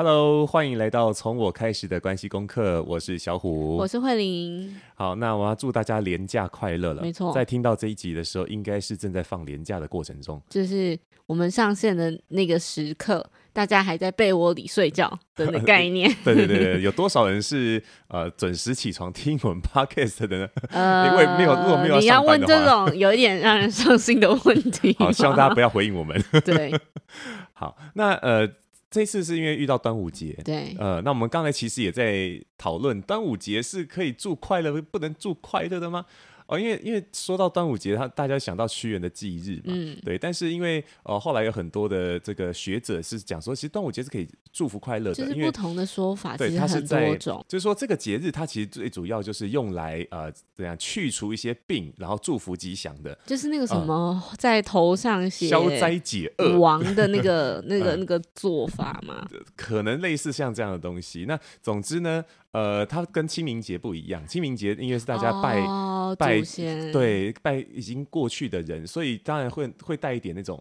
Hello，欢迎来到从我开始的关系功课。我是小虎，我是慧玲。好，那我要祝大家廉假快乐了。没错，在听到这一集的时候，应该是正在放廉假的过程中。就是我们上线的那个时刻，大家还在被窝里睡觉的那个概念。对对对，有多少人是呃准时起床听我们 Podcast 的呢？呃，因为没有，如果没有要，你要问这种有一点让人伤心的问题。好，希望大家不要回应我们。对，好，那呃。这次是因为遇到端午节，对，呃，那我们刚才其实也在讨论，端午节是可以祝快乐，不能祝快乐的吗？哦，因为因为说到端午节，他大家想到屈原的忌日嘛，嗯，对。但是因为呃后来有很多的这个学者是讲说，其实端午节是可以祝福快乐的，就是不同的说法，对，它是在种，就是说这个节日它其实最主要就是用来呃怎样去除一些病，然后祝福吉祥的，就是那个什么在头上写消灾解厄王的那个 那个那个做法嘛，可能类似像这样的东西。那总之呢。呃，它跟清明节不一样。清明节因为是大家拜、哦、拜，先对，拜已经过去的人，所以当然会会带一点那种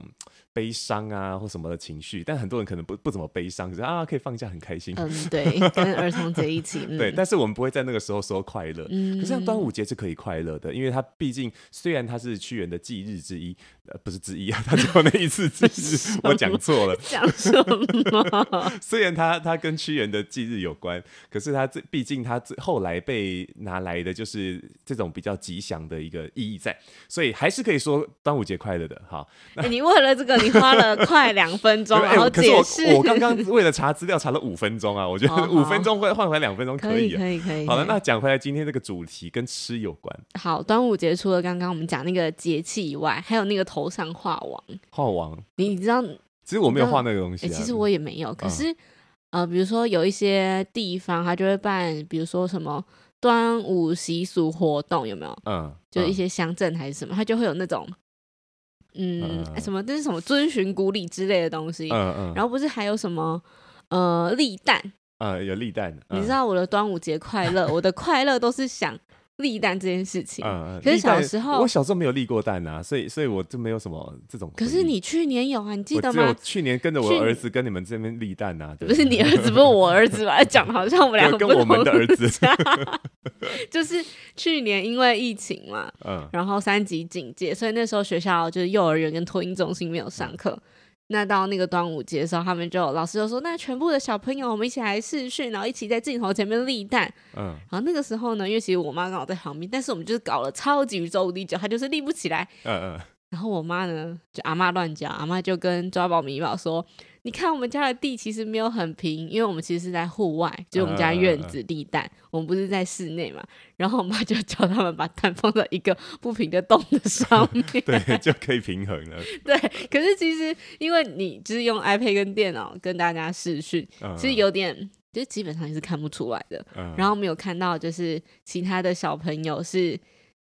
悲伤啊或什么的情绪。但很多人可能不不怎么悲伤，就是啊可以放假很开心。嗯，对，跟儿童节一起。嗯、对，但是我们不会在那个时候说快乐。嗯，可是像端午节是可以快乐的，因为它毕竟虽然它是屈原的忌日之一，呃，不是之一啊，它只有那一次忌日，我讲错了。讲什么？虽然他他跟屈原的忌日有关，可是他这。毕竟他这后来被拿来的就是这种比较吉祥的一个意义在，所以还是可以说端午节快乐的。好，欸、你为了这个你花了快两分钟，然后解释、欸。我刚刚为了查资料查了五分钟啊，我觉得五分钟会换回来两分钟可以、啊，可以，可以，好了，那讲回来，今天这个主题跟吃有关。好，端午节除了刚刚我们讲那个节气以外，还有那个头上画王。画王，你你知道？其实我没有画那个东西、啊欸，其实我也没有，可是。嗯呃，比如说有一些地方，他就会办，比如说什么端午习俗活动，有没有？嗯，就是一些乡镇还是什么，他就会有那种，嗯，嗯什么这是什么遵循古礼之类的东西。嗯嗯。然后不是还有什么呃立蛋？呃、嗯，有立蛋。你知道我的端午节快乐，我的快乐都是想。立蛋这件事情，嗯，可是小时候我小时候没有立过蛋啊，所以所以我就没有什么这种。可是你去年有啊，你记得吗？我去年跟着我儿子跟你们这边立蛋啊，不是你儿子，不是我儿子吧？讲的好像我们两个 跟我们的儿子，就是去年因为疫情嘛，嗯，然后三级警戒，所以那时候学校就是幼儿园跟托婴中心没有上课。嗯那到那个端午节的时候，他们就老师就说：“那全部的小朋友，我们一起来试训，然后一起在镜头前面立蛋。”嗯，然后那个时候呢，因为其实我妈刚好在旁边，但是我们就是搞了超级宇宙无敌久，她就是立不起来。嗯嗯。然后我妈呢，就阿妈乱讲，阿妈就跟抓宝米宝说。你看我们家的地其实没有很平，因为我们其实是在户外，就是我们家院子立蛋，呃、我们不是在室内嘛。然后我妈就叫他们把蛋放在一个不平的洞的上面，对，就可以平衡了。对，可是其实因为你就是用 iPad 跟电脑跟大家视讯，呃、其实有点，就基本上也是看不出来的。呃、然后没有看到就是其他的小朋友是。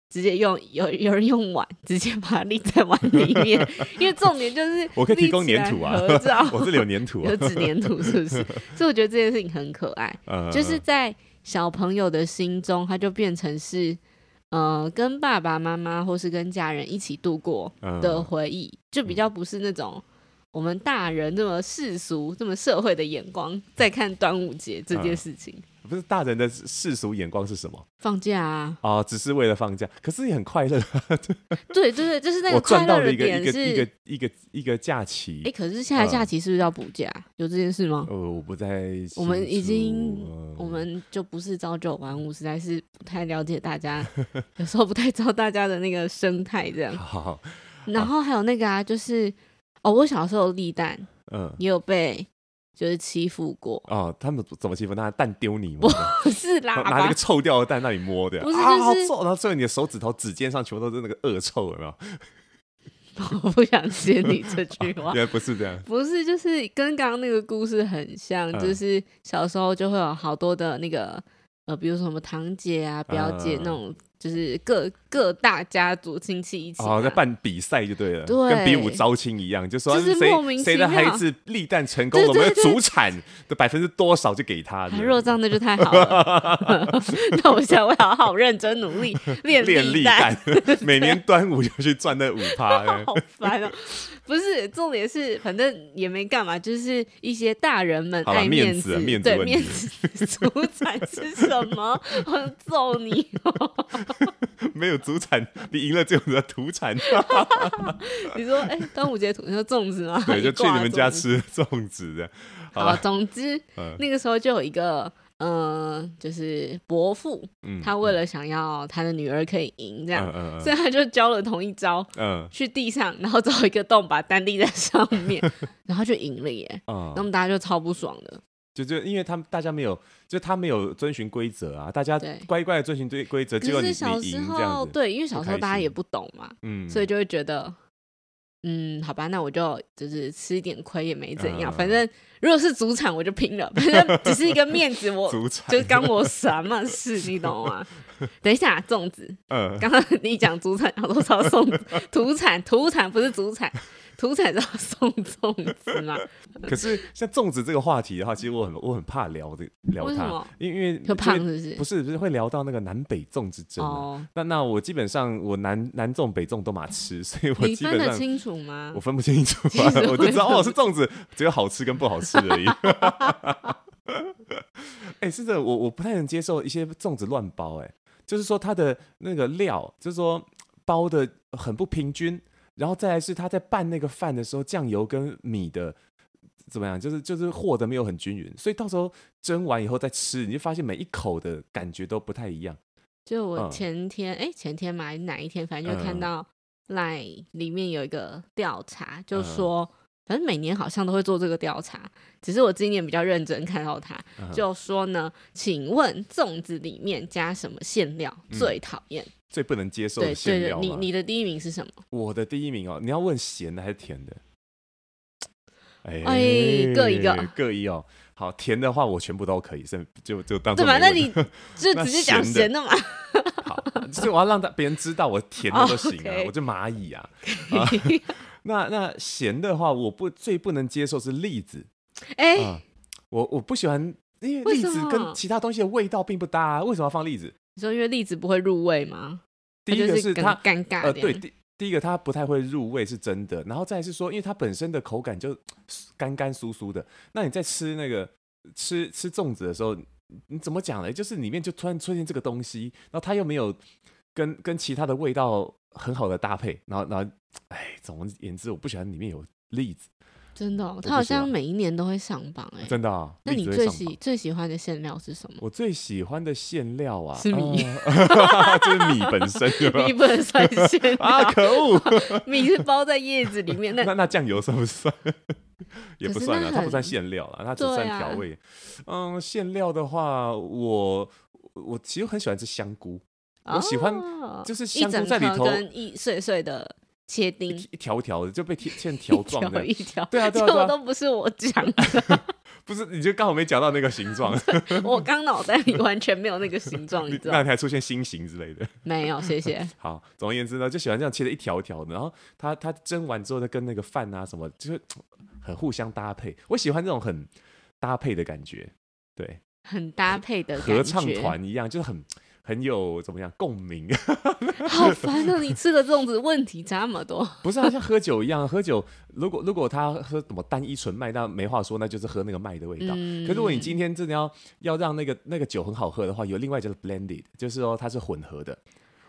直接用有有人用碗直接把它立在碗里面，因为重点就是我可以提供粘土啊，我这里有粘土，啊，有纸粘土是不是？所以我觉得这件事情很可爱，嗯、就是在小朋友的心中，他就变成是呃跟爸爸妈妈或是跟家人一起度过的回忆，嗯、就比较不是那种我们大人这么世俗、这么社会的眼光在看端午节这件事情。嗯不是大人的世俗眼光是什么？放假啊！哦，只是为了放假，可是也很快乐。对对对，就是那个快乐的点是一个一个一个假期。哎，可是现在假期是不是要补假？有这件事吗？呃，我不在。我们已经，我们就不是朝九晚五，实在是不太了解大家，有时候不太知道大家的那个生态这样。好。然后还有那个啊，就是哦，我小时候立蛋，嗯，也有被。就是欺负过哦，他们怎么欺负？拿蛋丢你吗？不 是啦，拿那个臭掉的蛋那里摸的，不是、就是、啊，好臭！然后最后你的手指头指尖上全部都是那个恶臭，有没有？我不想接你这句 话，原来不是这样，不是，就是跟刚刚那个故事很像，嗯、就是小时候就会有好多的那个呃，比如说什么堂姐啊、表姐那种，嗯、就是各各大家族亲戚一起哦，在办比赛就对了，对，跟比武招亲一样，就说谁谁的孩子立蛋成功了，我们的祖产的百分之多少就给他。若这样。那就太好了，那我现在会好好认真努力 练立蛋，每年端午就去赚那五趴，好烦哦。不是，重点是反正也没干嘛，就是一些大人们爱面子，面子，对面子，主产是什么？我揍你！没有祖产，你赢了就有土产。你说，哎、欸，端午节土你说粽子吗？对，就去你们家吃粽子的。好，好，总之、嗯、那个时候就有一个。嗯，就是伯父，嗯、他为了想要他的女儿可以赢，这样，嗯嗯嗯、所以他就教了同一招，嗯、去地上，然后找一个洞，把蛋立在上面，然后就赢了耶。嗯，那么大家就超不爽的，就就因为他们大家没有，就他没有遵循规则啊，大家乖乖的遵循规规则，结果你小时候对，因为小时候大家也不懂嘛，嗯，所以就会觉得。嗯，好吧，那我就就是吃一点亏也没怎样，嗯、反正如果是主场我就拼了，反正只是一个面子，我就干我什么事，你懂吗？等一下，粽子，嗯，刚刚你讲主产，好多少送土产，土产不是主产。土产要送粽子吗？可是像粽子这个话题的话，其实我很我很怕聊的聊它，因为因为胖是不是？不是不是会聊到那个南北粽之争，哦、那那我基本上我南南粽北粽都嘛吃，所以我基本上你分得清楚吗？我分不清楚，我就知道哦是粽子，只有好吃跟不好吃而已。哎、欸，是的，我我不太能接受一些粽子乱包、欸，哎，就是说它的那个料，就是说包的很不平均。然后再来是他在拌那个饭的时候，酱油跟米的怎么样？就是就是和的没有很均匀，所以到时候蒸完以后再吃，你就发现每一口的感觉都不太一样。就我前天哎、嗯，前天嘛，哪一天，反正就看到赖里面有一个调查，嗯、就说反正每年好像都会做这个调查，只是我今年比较认真看到他，嗯、就说呢，请问粽子里面加什么馅料最讨厌？嗯最不能接受的馅料，你你的第一名是什么？我的第一名哦，你要问咸的还是甜的？哎，哎各一个，各一哦。好，甜的话我全部都可以，是就就当对吧？那你 就直接讲咸的嘛。好，所以我要让别人知道我甜的都行啊，我就蚂蚁啊。那那咸的话，我不最不能接受是栗子。哎、呃，我我不喜欢，因为栗子跟其他东西的味道并不搭，啊，为什么要放栗子？你说因为栗子不会入味吗？第一个是它尴尬，呃，对，第第一个它不太会入味是真的，然后再是说，因为它本身的口感就干干酥酥的，那你在吃那个吃吃粽子的时候，你怎么讲呢？就是里面就突然出现这个东西，然后它又没有跟跟其他的味道很好的搭配，然后然后，哎，总而言之，我不喜欢里面有栗子。真的、哦，他好像每一年都会上榜哎、欸。真的、哦，那你最喜最喜欢的馅料是什么？我最喜欢的馅料啊，是米，呃、就是米本身。米不能算馅料啊！可恶，米是包在叶子里面。那那 那酱油算不算？也不算啊，它不算馅料啊，它只算调味。啊、嗯，馅料的话，我我其实很喜欢吃香菇，哦、我喜欢就是香菇在里头跟一碎碎的。切丁一条条的就被切成条状 的，一条对啊，对啊，这都不是我讲的，不是你就刚好没讲到那个形状，我刚脑袋里完全没有那个形状，你知道？那还出现心形之类的？没有，谢谢。好，总而言之呢，就喜欢这样切的一条条的，然后它它蒸完之后再跟那个饭啊什么，就是很互相搭配。我喜欢这种很搭配的感觉，对，很搭配的合唱团一样，就是很。很有怎么样共鸣？好烦啊！你吃的粽子问题这么多。不是啊，像喝酒一样，喝酒如果如果他喝什么单一纯麦，那没话说，那就是喝那个麦的味道。嗯、可是如果你今天真的要要让那个那个酒很好喝的话，有另外叫做 blended，就是说它是混合的，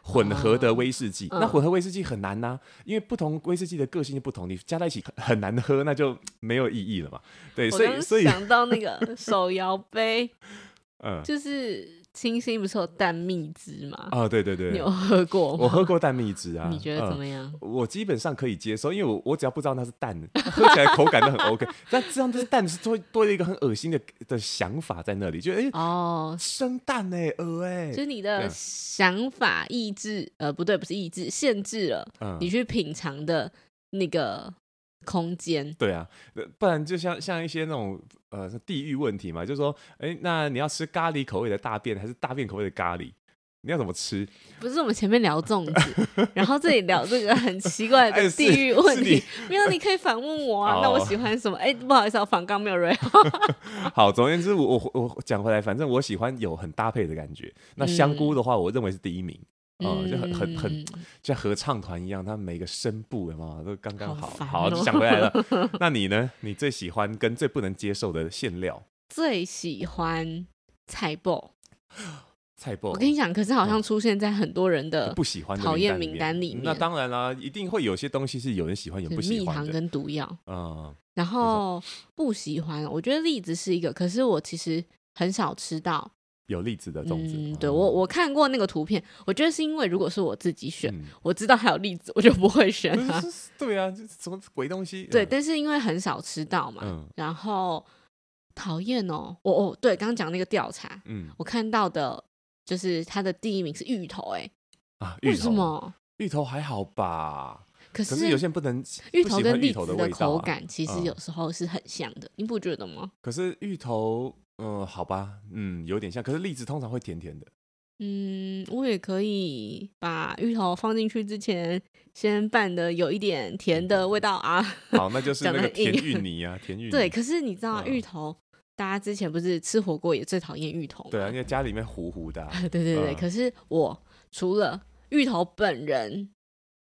混合的威士忌。哦、那混合威士忌很难呐、啊，因为不同威士忌的个性就不同，你加在一起很难喝，那就没有意义了嘛。对，所以所以想到那个手摇杯，嗯，就是。清新不是有蛋蜜汁吗？啊，对对对，你有喝过吗？我喝过蛋蜜汁啊，你觉得怎么样？我基本上可以接受，因为我我只要不知道那是蛋，喝起来口感都很 OK。但这样子蛋是多多了一个很恶心的的想法在那里，就哎哦，生蛋哎，鹅哎，就是你的想法抑制，呃，不对，不是抑制，限制了你去品尝的那个。空间对啊，不然就像像一些那种呃地域问题嘛，就是说，哎，那你要吃咖喱口味的大便还是大便口味的咖喱？你要怎么吃？不是我们前面聊粽子，然后这里聊这个很奇怪的地域问题。没有，你可以反问我啊。那我喜欢什么？哎，不好意思，我反刚没有瑞。好，总而言之，我我我讲回来，反正我喜欢有很搭配的感觉。那香菇的话，我认为是第一名。嗯，就很很很像合唱团一样，他们每个声部嘛都刚刚好。好，就想回来了。那你呢？你最喜欢跟最不能接受的馅料？最喜欢菜爆。菜爆，我跟你讲，可是好像出现在很多人的不喜欢讨厌名单里面。那当然啦，一定会有些东西是有人喜欢，有不喜欢。蜜糖跟毒药，嗯。然后不喜欢，我觉得栗子是一个，可是我其实很少吃到有栗子的粽子。嗯，对我我看过那个图片，我觉得是因为如果是我自己选，我知道还有栗子，我就不会选它。对啊，这什么鬼东西？对，但是因为很少吃到嘛，然后讨厌哦。我哦，对，刚刚讲那个调查，嗯，我看到的。就是它的第一名是芋头，哎，啊，为什么？芋头还好吧？可是有些不能芋头跟栗子的口感其实有时候是很像的，你不觉得吗？可是芋头，嗯，好吧，嗯，有点像。可是栗子通常会甜甜的。嗯，我也可以把芋头放进去之前，先拌的有一点甜的味道啊。好，那就是那个甜芋泥啊，甜芋 泥。对，可是你知道芋头。大家之前不是吃火锅也最讨厌芋头吗？对啊，因为家里面糊糊的、啊。对对对，嗯、可是我除了芋头本人，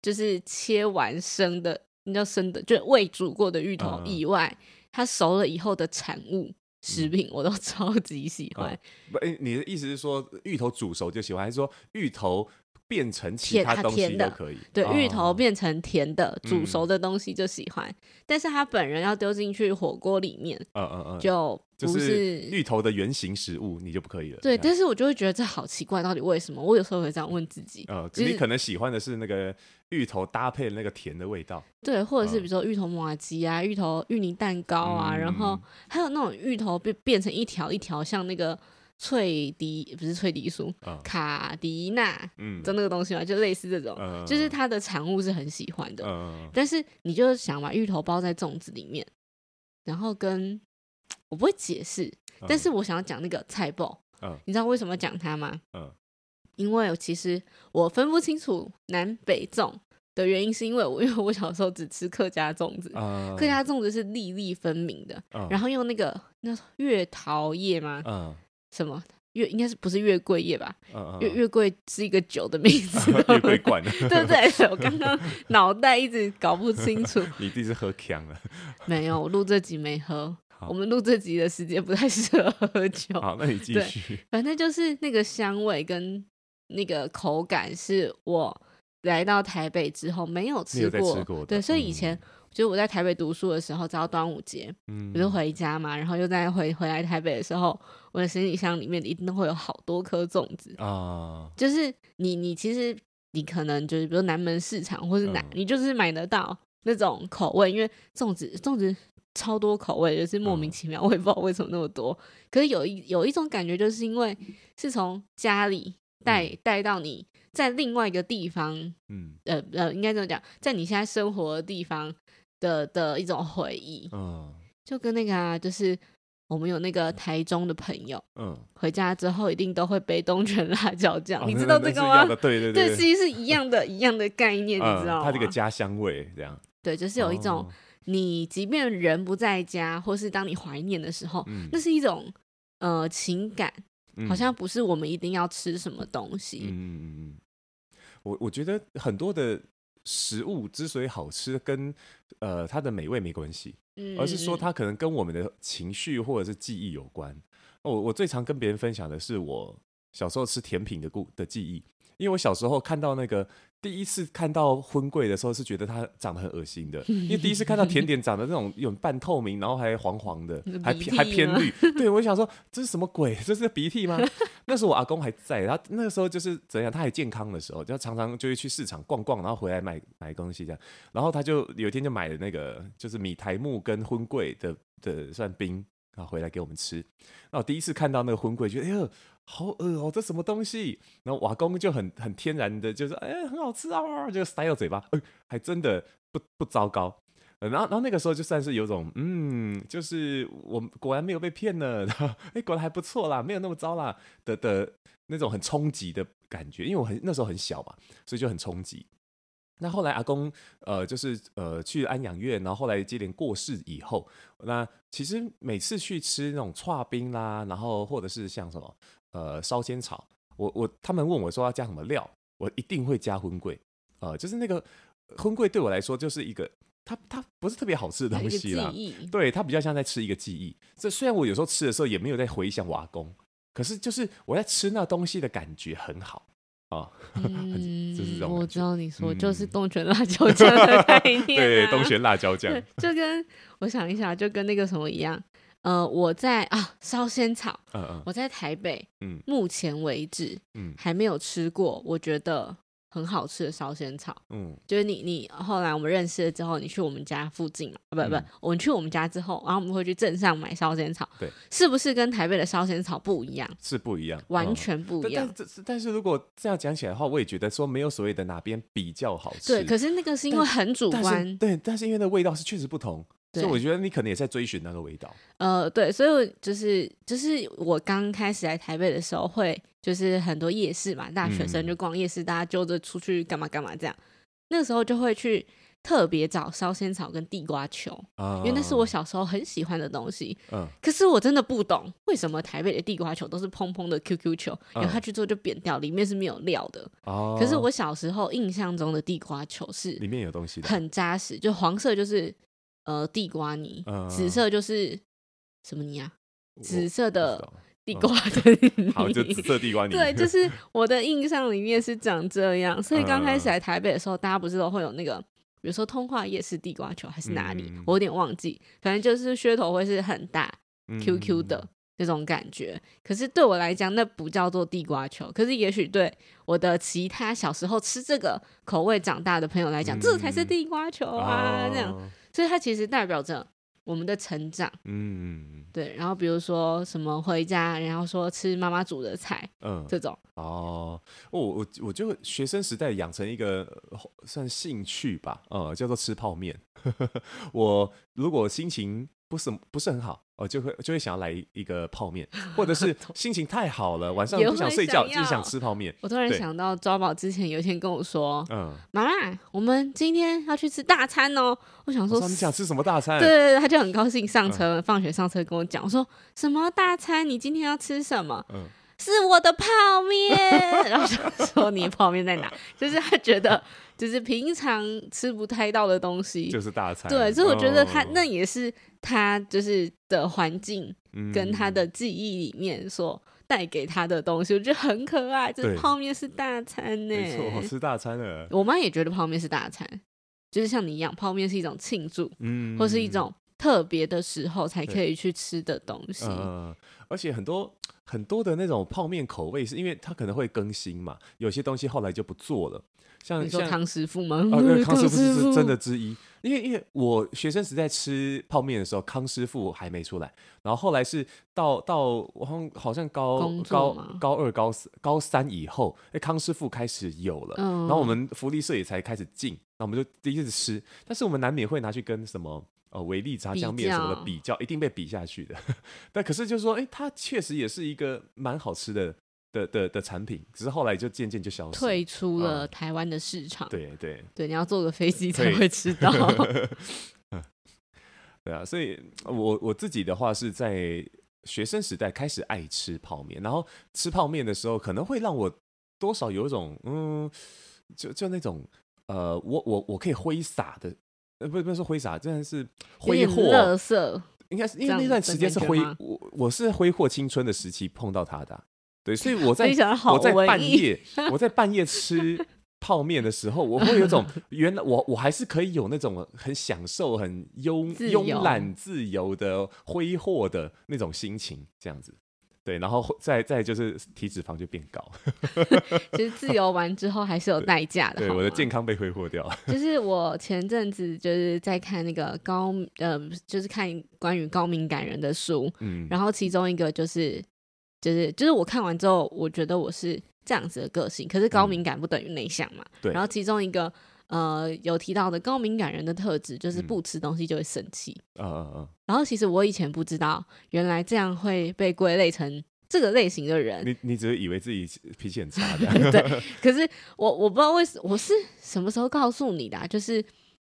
就是切完生的，你知道生的，就是未煮过的芋头以外，嗯、它熟了以后的产物食品，我都 超级喜欢。不、嗯，你的意思是说芋头煮熟就喜欢，还是说芋头？变成其他东西都可以，对，芋头变成甜的煮熟的东西就喜欢，但是他本人要丢进去火锅里面，嗯嗯嗯，就不是芋头的原型食物，你就不可以了。对，但是我就会觉得这好奇怪，到底为什么？我有时候会这样问自己。呃，你可能喜欢的是那个芋头搭配那个甜的味道，对，或者是比如说芋头麻吉啊、芋头芋泥蛋糕啊，然后还有那种芋头变变成一条一条，像那个。脆迪不是脆迪酥，哦、卡迪娜，嗯，就那个东西嘛，就类似这种，嗯、就是它的产物是很喜欢的。嗯、但是你就想把芋头包在粽子里面，然后跟我不会解释，嗯、但是我想要讲那个菜包，嗯、你知道为什么讲它吗？嗯、因为其实我分不清楚南北粽的原因，是因为我 因为我小时候只吃客家粽子，嗯、客家粽子是粒粒分明的，嗯、然后用那个那月桃叶吗？嗯什么月应该是不是月桂叶吧？月月桂是一个酒的名字，月桂冠，对不对？我刚刚 脑袋一直搞不清楚。你第一次喝强了？没有，我录这集没喝。我们录这集的时间不太适合喝酒。好，那你继续。反正就是那个香味跟那个口感，是我来到台北之后没有吃过。对，所以以前。就我在台北读书的时候，只要端午节，嗯，我就回家嘛，然后又在回回来台北的时候，我的行李箱里面一定都会有好多颗粽子啊。就是你你其实你可能就是比如南门市场或是哪，嗯、你就是买得到那种口味，因为粽子粽子超多口味，就是莫名其妙，我也不知道为什么那么多。可是有一有一种感觉，就是因为是从家里带带到你在另外一个地方，嗯呃呃，应该这么讲，在你现在生活的地方。的的一种回忆，嗯，就跟那个啊，就是我们有那个台中的朋友，嗯，回家之后一定都会背东泉辣椒酱，你知道这个吗？对对对，其实是一样的，一样的概念，你知道吗？它这个家乡味这样，对，就是有一种你即便人不在家，或是当你怀念的时候，那是一种呃情感，好像不是我们一定要吃什么东西，嗯嗯嗯，我我觉得很多的。食物之所以好吃，跟呃它的美味没关系，而是说它可能跟我们的情绪或者是记忆有关。我我最常跟别人分享的是我小时候吃甜品的故的记忆，因为我小时候看到那个。第一次看到婚桂的时候，是觉得它长得很恶心的，因为第一次看到甜点长得那种有半透明，然后还黄黄的，还偏还偏绿。对，我想说这是什么鬼？这是鼻涕吗？那时候我阿公还在，他那个时候就是怎样？他还健康的时候，就常常就会去市场逛逛，然后回来买买东西这样。然后他就有一天就买了那个就是米苔木跟婚桂的的算冰，然后回来给我们吃。那我第一次看到那个婚桂，觉得哎呦。好饿哦，这什么东西？然后瓦工就很很天然的，就是哎，很好吃啊，就塞到嘴巴，哎，还真的不不糟糕。然后然后那个时候就算是有种嗯，就是我果然没有被骗呢，哎，果然还不错啦，没有那么糟啦的的那种很冲击的感觉，因为我很那时候很小嘛，所以就很冲击。那后来阿公呃就是呃去安养院，然后后来接连过世以后，那其实每次去吃那种剉冰啦，然后或者是像什么呃烧仙草，我我他们问我说要加什么料，我一定会加荤桂，呃就是那个荤桂对我来说就是一个它它不是特别好吃的东西啦，对，它比较像在吃一个记忆。这虽然我有时候吃的时候也没有在回想瓦工，可是就是我在吃那东西的感觉很好。啊，嗯，我知道你说就是东泉辣椒酱的概念，啊，对，东泉辣椒酱，就跟我想一下，就跟那个什么一样，呃，我在啊烧仙草，嗯嗯，我在台北，嗯，目前为止，嗯，还没有吃过，我觉得。很好吃的烧仙草，嗯，就是你你后来我们认识了之后，你去我们家附近嘛，不不，嗯、我们去我们家之后，然后我们会去镇上买烧仙草，对，是不是跟台北的烧仙草不一样？是不一样，完全不一样。嗯、但是但是如果这样讲起来的话，我也觉得说没有所谓的哪边比较好吃，对，可是那个是因为很主观，对，但是因为那味道是确实不同。所以我觉得你可能也在追寻那个味道。呃，对，所以就是就是我刚开始来台北的时候，会就是很多夜市嘛，大学生就逛夜市，嗯、大家揪着出去干嘛干嘛这样。那个时候就会去特别找烧仙草跟地瓜球，嗯、因为那是我小时候很喜欢的东西。嗯。可是我真的不懂为什么台北的地瓜球都是蓬蓬的 QQ 球，然后它去做就扁掉，里面是没有料的。哦。可是我小时候印象中的地瓜球是里面有东西的，很扎实，就黄色就是。呃，地瓜泥，紫色就是什么泥啊？紫色的地瓜的泥，好，就紫色地瓜泥。对，就是我的印象里面是长这样。所以刚开始来台北的时候，大家不是都会有那个，比如说通化夜市地瓜球还是哪里，我有点忘记。反正就是噱头会是很大，QQ 的那种感觉。可是对我来讲，那不叫做地瓜球。可是也许对我的其他小时候吃这个口味长大的朋友来讲，这才是地瓜球啊，这样。所以它其实代表着我们的成长，嗯，对。然后比如说什么回家，然后说吃妈妈煮的菜，嗯，这种。哦，我我我就学生时代养成一个算兴趣吧，呃，叫做吃泡面。我如果心情不是不是很好，哦，就会就会想要来一个泡面，或者是心情太好了，晚上不想睡觉，就想吃泡面。我突然想到，抓宝之前有一天跟我说，嗯，妈妈，我们今天要去吃大餐哦。我想说，你想吃什么大餐？对对对，他就很高兴，上车放学上车跟我讲，我说什么大餐？你今天要吃什么？嗯，是我的泡面。然后就说你泡面在哪？就是他觉得。就是平常吃不太到的东西，就是大餐。对，所以我觉得他那也是他就是的环境跟他的记忆里面所带给他的东西，我觉得很可爱。这泡面是大餐呢，没错，吃大餐了。我妈也觉得泡面是大餐，就是像你一样，泡面是一种庆祝，嗯，或是一种特别的时候才可以去吃的东西。嗯，而且很多很多的那种泡面口味，是因为它可能会更新嘛，有些东西后来就不做了。像你说康师傅吗？啊，对，康师傅是真的之一。因为因为我学生时代吃泡面的时候，康师傅还没出来。然后后来是到到我好像好像高高高二高高三以后，哎，康师傅开始有了。然后我们福利社也才开始进，那我们就第一次吃。但是我们难免会拿去跟什么呃维力炸酱面什么的比较，一定被比下去的。但可是就是说，哎，它确实也是一个蛮好吃的。的的的产品，只是后来就渐渐就消失，退出了台湾的市场。对对对，你要坐个飞机才会吃到。对啊，所以我我自己的话是在学生时代开始爱吃泡面，然后吃泡面的时候可能会让我多少有一种嗯，就就那种呃，我我我可以挥洒的，呃，不不是挥洒，真的是挥霍，乐色，应该是因为那段时间是挥我我是挥霍青春的时期碰到他的。对，所以我 在我在半夜我在半夜吃泡面的时候，我会有种 原来我我还是可以有那种很享受、很慵慵懒、自由的挥霍的那种心情，这样子。对，然后再再就是体脂肪就变高。其实自由完之后还是有代价的。对，我的健康被挥霍掉了。就是我前阵子就是在看那个高呃，就是看关于高敏感人的书，嗯，然后其中一个就是。就是就是我看完之后，我觉得我是这样子的个性，可是高敏感不等于内向嘛。对、嗯。然后其中一个呃有提到的高敏感人的特质，就是不吃东西就会生气。嗯嗯嗯。然后其实我以前不知道，原来这样会被归类成这个类型的人。你你只是以为自己脾气很差的。对。可是我我不知道为什么，我是什么时候告诉你的啊？就是。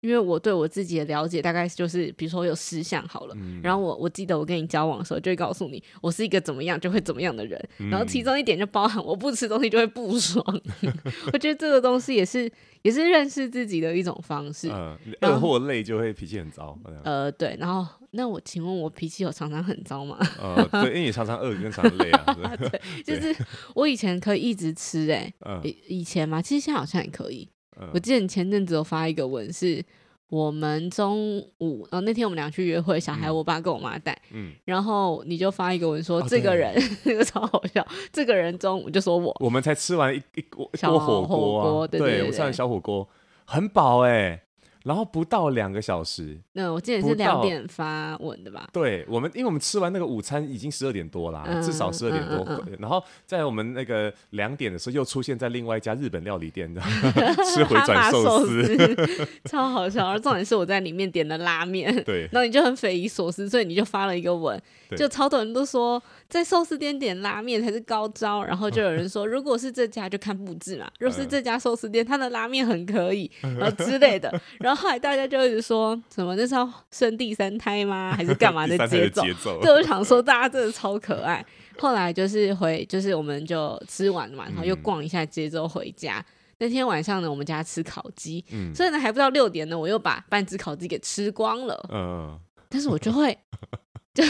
因为我对我自己的了解大概就是，比如说我有十项好了，嗯、然后我我记得我跟你交往的时候就会告诉你，我是一个怎么样就会怎么样的人，嗯、然后其中一点就包含我不吃东西就会不爽。我觉得这个东西也是也是认识自己的一种方式。嗯，饿或累就会脾气很糟。呃，对，然后那我请问我脾气有常常很糟吗？呃，对，因为你常常饿跟常常累啊。对，就是我以前可以一直吃哎、欸，嗯、以前嘛，其实现在好像也可以。嗯、我记得你前阵子有发一个文，是我们中午，然后那天我们俩去约会，小孩我爸跟我妈带，嗯，然后你就发一个文说，这个人那个超好笑，这个人中午就说我，我们才吃完一一锅小火锅啊，对，对，我吃完小火锅很饱哎。然后不到两个小时，那我记得是两点发文的吧？对，我们因为我们吃完那个午餐已经十二点多啦，嗯、至少十二点多。然后在我们那个两点的时候，又出现在另外一家日本料理店的 吃回转寿司，超好笑。而重点是我在里面点的拉面，对，然后你就很匪夷所思，所以你就发了一个文，就超多人都说在寿司店点拉面才是高招，然后就有人说，如果是这家就看布置嘛，如果是这家寿司店，它的拉面很可以，然后之类的，然后。后来大家就一直说什么那是要生第三胎吗？还是干嘛的 节奏？节奏，对，我想说大家真的超可爱。后来就是回，就是我们就吃完了嘛，然后又逛一下街之后回家。嗯、那天晚上呢，我们家吃烤鸡，嗯、所以呢还不到六点呢，我又把半只烤鸡给吃光了。嗯，但是我就会 就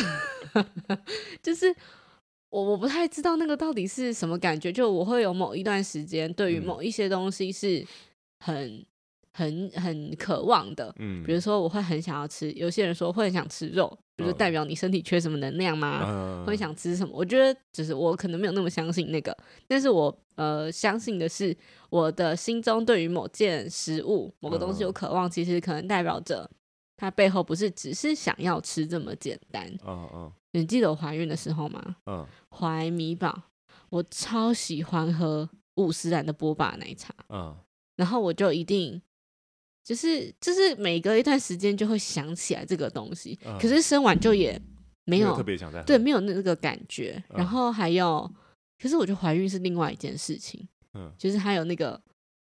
就是我我不太知道那个到底是什么感觉，就我会有某一段时间对于某一些东西是很。很很渴望的，嗯，比如说我会很想要吃，有些人说会很想吃肉，就是代表你身体缺什么能量吗？嗯、会想吃什么？我觉得只是我可能没有那么相信那个，但是我呃相信的是，我的心中对于某件食物、某个东西有渴望，其实可能代表着它背后不是只是想要吃这么简单。嗯嗯，你记得我怀孕的时候吗？嗯，怀米宝，我超喜欢喝五十兰的波霸奶茶。嗯，然后我就一定。就是就是每隔一段时间就会想起来这个东西，嗯、可是生完就也没有，特别想对，没有那个感觉。嗯、然后还有，可是我觉得怀孕是另外一件事情，嗯，就是还有那个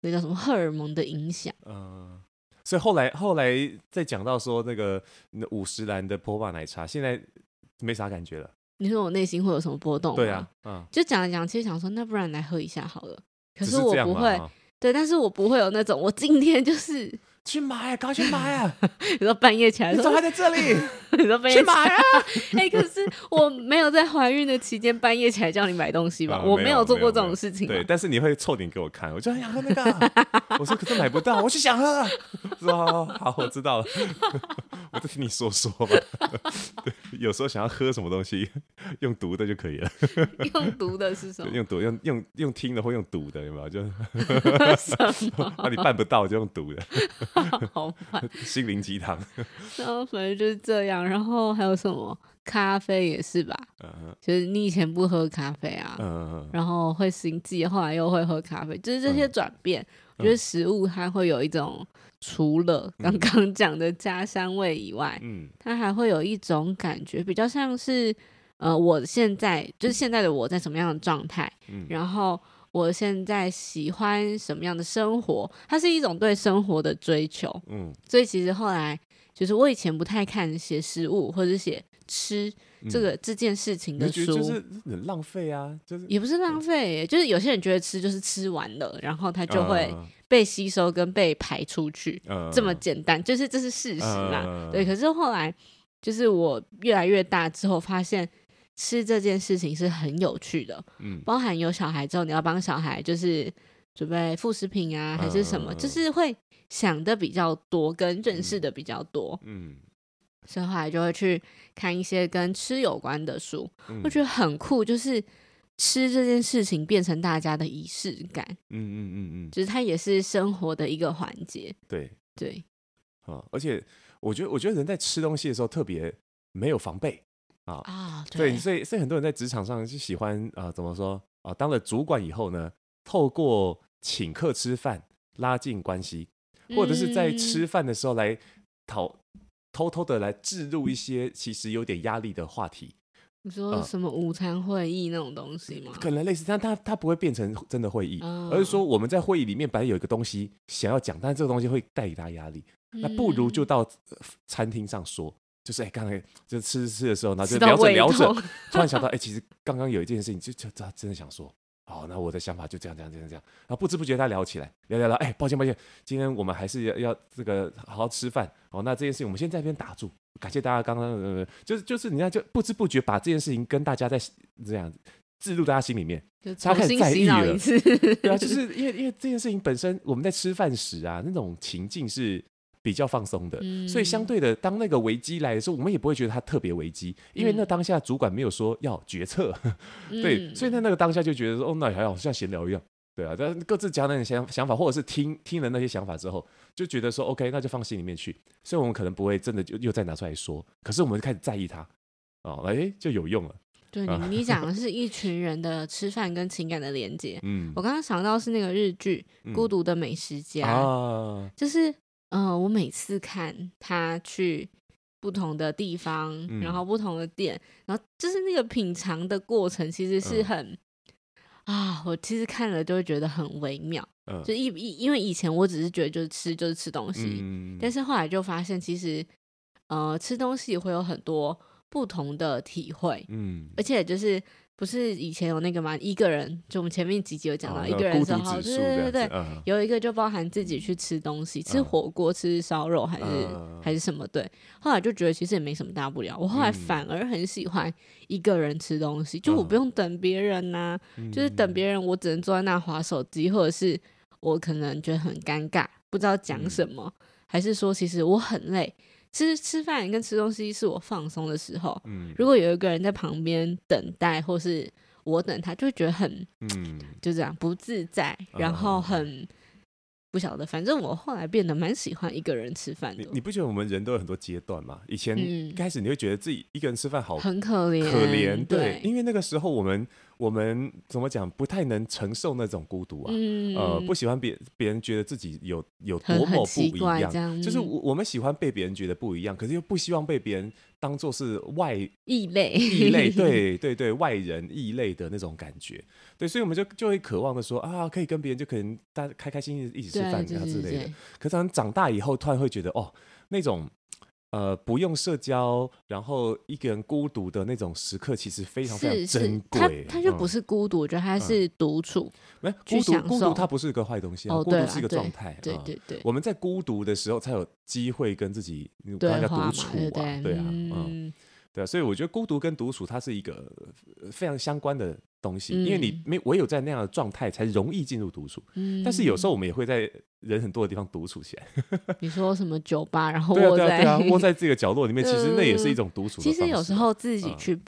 那叫什么荷尔蒙的影响，嗯。所以后来后来再讲到说那个五十兰的波霸奶茶，现在没啥感觉了。你说我内心会有什么波动？对啊，嗯，就讲了讲，其实想说那不然来喝一下好了。可是我不会。对，但是我不会有那种，我今天就是去买，赶快去买啊！你说半夜起来，你怎么还在这里？你说半夜去买啊？哎、欸，可是我没有在怀孕的期间半夜起来叫你买东西吧？啊、我没有做过这种事情。对，但是你会凑点给我看，我就很想喝那个。我说可是买不到，我就想喝。说好，好，我知道了。我就听你说说吧。对，有时候想要喝什么东西，用读的就可以了。用读的是什么？用读，用用用听的或用读的，有没有？就什么？那你办不到就用读的。好烦。心灵鸡汤。然后反正就是这样。然后还有什么？咖啡也是吧？就是你以前不喝咖啡啊？然后会心悸，后来又会喝咖啡，就是这些转变。我觉得食物它会有一种。除了刚刚讲的家乡味以外，嗯，它还会有一种感觉，比较像是，呃，我现在就是现在的我在什么样的状态，嗯，然后我现在喜欢什么样的生活，它是一种对生活的追求，嗯，所以其实后来就是我以前不太看写食物或者写吃这个、嗯、这件事情的书，就是很浪费啊，就是也不是浪费，就是有些人觉得吃就是吃完了，然后他就会。被吸收跟被排出去，呃、这么简单，就是这是事实嘛？呃、对。可是后来，就是我越来越大之后，发现吃这件事情是很有趣的。嗯，包含有小孩之后，你要帮小孩就是准备副食品啊，还是什么，呃、就是会想的比较多，跟认识的比较多。嗯，所以后来就会去看一些跟吃有关的书，嗯、我觉得很酷，就是。吃这件事情变成大家的仪式感，嗯嗯嗯嗯，就是它也是生活的一个环节。对对，啊，而且我觉得，我觉得人在吃东西的时候特别没有防备啊啊，对，所以所以很多人在职场上是喜欢啊，怎么说啊？当了主管以后呢，透过请客吃饭拉近关系，或者是在吃饭的时候来讨偷偷的来置入一些其实有点压力的话题。你说什么午餐会议那种东西吗？可能类似，但它它不会变成真的会议，而是说我们在会议里面本来有一个东西想要讲，但是这个东西会带给大家压力，那不如就到餐厅上说，就是哎，刚才就吃吃的时候，然后就聊着聊着，突然想到，哎，其实刚刚有一件事情，就就他真的想说。好，那我的想法就这样，这样，这样，这样。然后不知不觉他聊起来，聊聊聊。哎，抱歉，抱歉，今天我们还是要要这个好好吃饭。哦，那这件事情我们先在这边打住。感谢大家刚刚，呃，就是就是，你看，就不知不觉把这件事情跟大家在这样置入大家心里面，他开始在意了。对啊，就是因为因为这件事情本身，我们在吃饭时啊，那种情境是。比较放松的，嗯、所以相对的，当那个危机来的时候，我们也不会觉得它特别危机，因为那当下主管没有说要决策，嗯、对，所以在那个当下就觉得说，哦，那还好像闲聊一样，对啊，但各自讲那些想想法，或者是听听了那些想法之后，就觉得说，OK，那就放心里面去，所以我们可能不会真的就又再拿出来说，可是我们就开始在意它，哦，哎，就有用了。对你，你讲的是一群人的吃饭跟情感的连接，嗯，我刚刚想到是那个日剧《孤独的美食家》，嗯，就是。嗯、呃，我每次看他去不同的地方，嗯、然后不同的店，然后就是那个品尝的过程，其实是很、嗯、啊，我其实看了就会觉得很微妙。嗯、就一一因为以前我只是觉得就是吃就是吃东西，嗯、但是后来就发现其实呃吃东西会有很多不同的体会，嗯，而且就是。不是以前有那个吗？一个人就我们前面几集有讲到一个人的时候，对对对对，有一个就包含自己去吃东西，吃火锅、吃烧肉还是还是什么？对，后来就觉得其实也没什么大不了。我后来反而很喜欢一个人吃东西，就我不用等别人呐，就是等别人，我只能坐在那划手机，或者是我可能觉得很尴尬，不知道讲什么，还是说其实我很累。吃吃饭跟吃东西是我放松的时候。嗯，如果有一个人在旁边等待，或是我等他，就会觉得很，嗯，就这样不自在，然后很。不晓得，反正我后来变得蛮喜欢一个人吃饭的。你你不觉得我们人都有很多阶段吗？以前一开始你会觉得自己一个人吃饭好很可怜，可怜，对，因为那个时候我们我们怎么讲，不太能承受那种孤独啊，呃，不喜欢别别人觉得自己有有多么不一样，就是我我们喜欢被别人觉得不一样，可是又不希望被别人当做是外异类。异类，对 对对，外人异类的那种感觉。对，所以我们就就会渴望的说啊，可以跟别人就可能大家开开心心一起吃饭啊之类的。可是当长大以后，突然会觉得哦，那种呃不用社交，然后一个人孤独的那种时刻，其实非常非常珍贵。他他就不是孤独，我觉得它是独处。没孤独，孤独它不是一个坏东西啊，孤独是一个状态。对对对，我们在孤独的时候才有机会跟自己大家独处啊，对啊，嗯。对啊，所以我觉得孤独跟独处它是一个非常相关的东西，嗯、因为你没唯有在那样的状态才容易进入独处。嗯，但是有时候我们也会在人很多的地方独处起来。你说什么酒吧，然后窝在、窝在这个角落里面，其实那也是一种独处。其实有时候自己去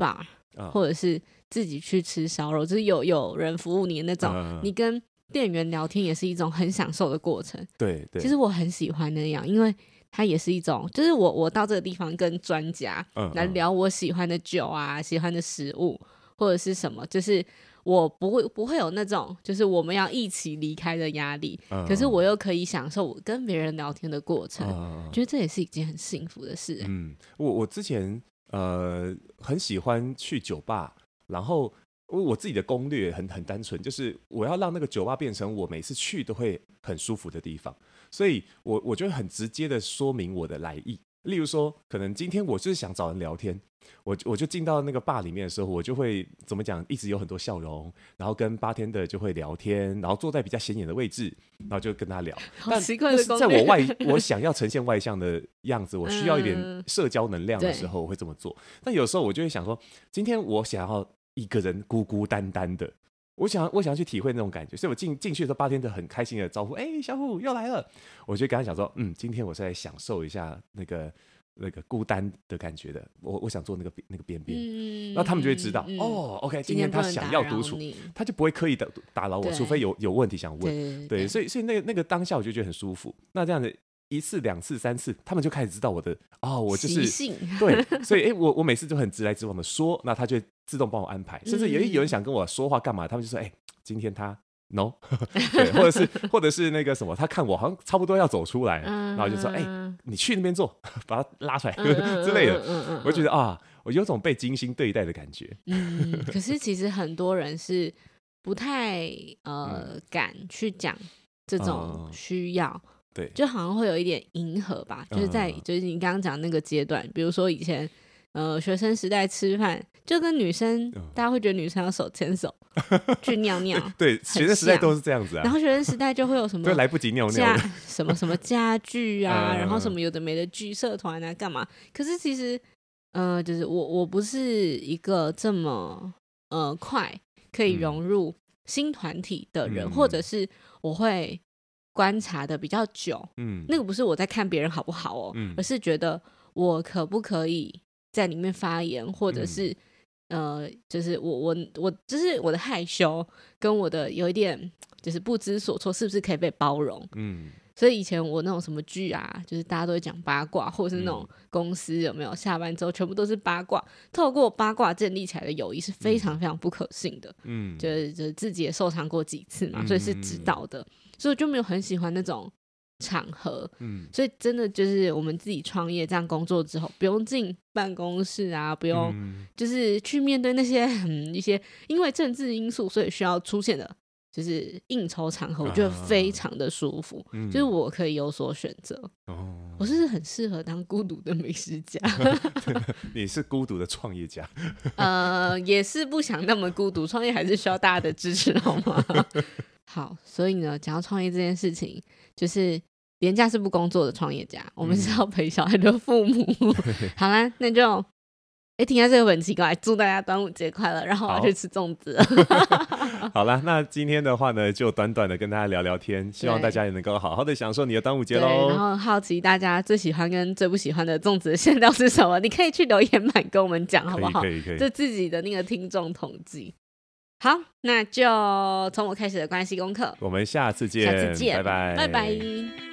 嗯、或者是自己去吃烧肉，就是有有人服务你的那种，嗯、你跟店员聊天也是一种很享受的过程。对对，其实我很喜欢那样，因为。它也是一种，就是我我到这个地方跟专家来聊我喜欢的酒啊，喜欢的食物或者是什么，就是我不会不会有那种就是我们要一起离开的压力，可是我又可以享受我跟别人聊天的过程，觉得这也是一件很幸福的事。嗯，我我之前呃很喜欢去酒吧，然后我自己的攻略很很单纯，就是我要让那个酒吧变成我每次去都会很舒服的地方。所以我，我我就很直接的说明我的来意。例如说，可能今天我就是想找人聊天，我我就进到那个吧里面的时候，我就会怎么讲，一直有很多笑容，然后跟 bartender 就会聊天，然后坐在比较显眼的位置，然后就跟他聊。好奇怪的，在我外我想要呈现外向的样子，我需要一点社交能量的时候，我会这么做。但有时候我就会想说，今天我想要一个人孤孤单单的。我想，我想要去体会那种感觉，所以我进进去的时候，八天的很开心的招呼，哎、欸，小虎又来了。我就跟他讲说，嗯，今天我是来享受一下那个那个孤单的感觉的。我我想做那个那个边边，那、嗯、他们就会知道，嗯、哦，OK，今天他想要独处，他就不会刻意的打扰我，除非有有问题想问。对，所以所以那个那个当下我就觉得很舒服。那这样子一次两次三次，他们就开始知道我的哦，我就是性。对，所以哎、欸，我我每次就很直来直往的说，那他就。自动帮我安排，甚至有有人想跟我说话干嘛，他们就说：“哎、欸，今天他 no，对，或者是 或者是那个什么，他看我好像差不多要走出来，然后就说，哎，你去那边坐，把他拉出来之类的，我就觉得啊，我有种被精心对待的感觉。嗯，可是其实很多人是不太呃敢去讲这种需要，对，就好像会有一点迎合吧，就是在就是你刚刚讲那个阶段，比如说以前。呃，学生时代吃饭就跟女生，大家会觉得女生要手牵手 去尿尿。对，学生时代都是这样子啊。然后学生时代就会有什么？对，来不及尿尿。什么什么家具啊，然后什么有的没的剧社团啊，干嘛？可是其实，呃，就是我我不是一个这么呃快可以融入新团体的人，或者是我会观察的比较久。嗯，那个不是我在看别人好不好哦，而是觉得我可不可以。在里面发言，或者是、嗯、呃，就是我我我，就是我的害羞跟我的有一点就是不知所措，是不是可以被包容？嗯，所以以前我那种什么剧啊，就是大家都会讲八卦，或者是那种公司有没有下班之后全部都是八卦，透过八卦建立起来的友谊是非常非常不可信的。嗯，就是就是自己也受伤过几次嘛，所以是知道的，所以我就没有很喜欢那种。场合，嗯，所以真的就是我们自己创业这样工作之后，不用进办公室啊，不用就是去面对那些 嗯一些因为政治因素所以需要出现的，就是应酬场合，我觉得非常的舒服，啊、就是我可以有所选择。哦，我是很适合当孤独的美食家。你是孤独的创业家？呃，也是不想那么孤独，创业还是需要大家的支持，好吗？好，所以呢，讲到创业这件事情，就是。廉价是不工作的创业家，我们是要陪小孩的父母。嗯、好啦，那就哎、欸，听下这个很奇怪，祝大家端午节快乐，然后我要去吃粽子。好，好啦，那今天的话呢，就短短的跟大家聊聊天，希望大家也能够好好的享受你的端午节喽。然后好奇大家最喜欢跟最不喜欢的粽子的馅料是什么？你可以去留言板跟我们讲，好不好？可以，可以，可以。就自己的那个听众统计。好，那就从我开始的关系功课。我们下次见，下次见，拜拜，拜拜。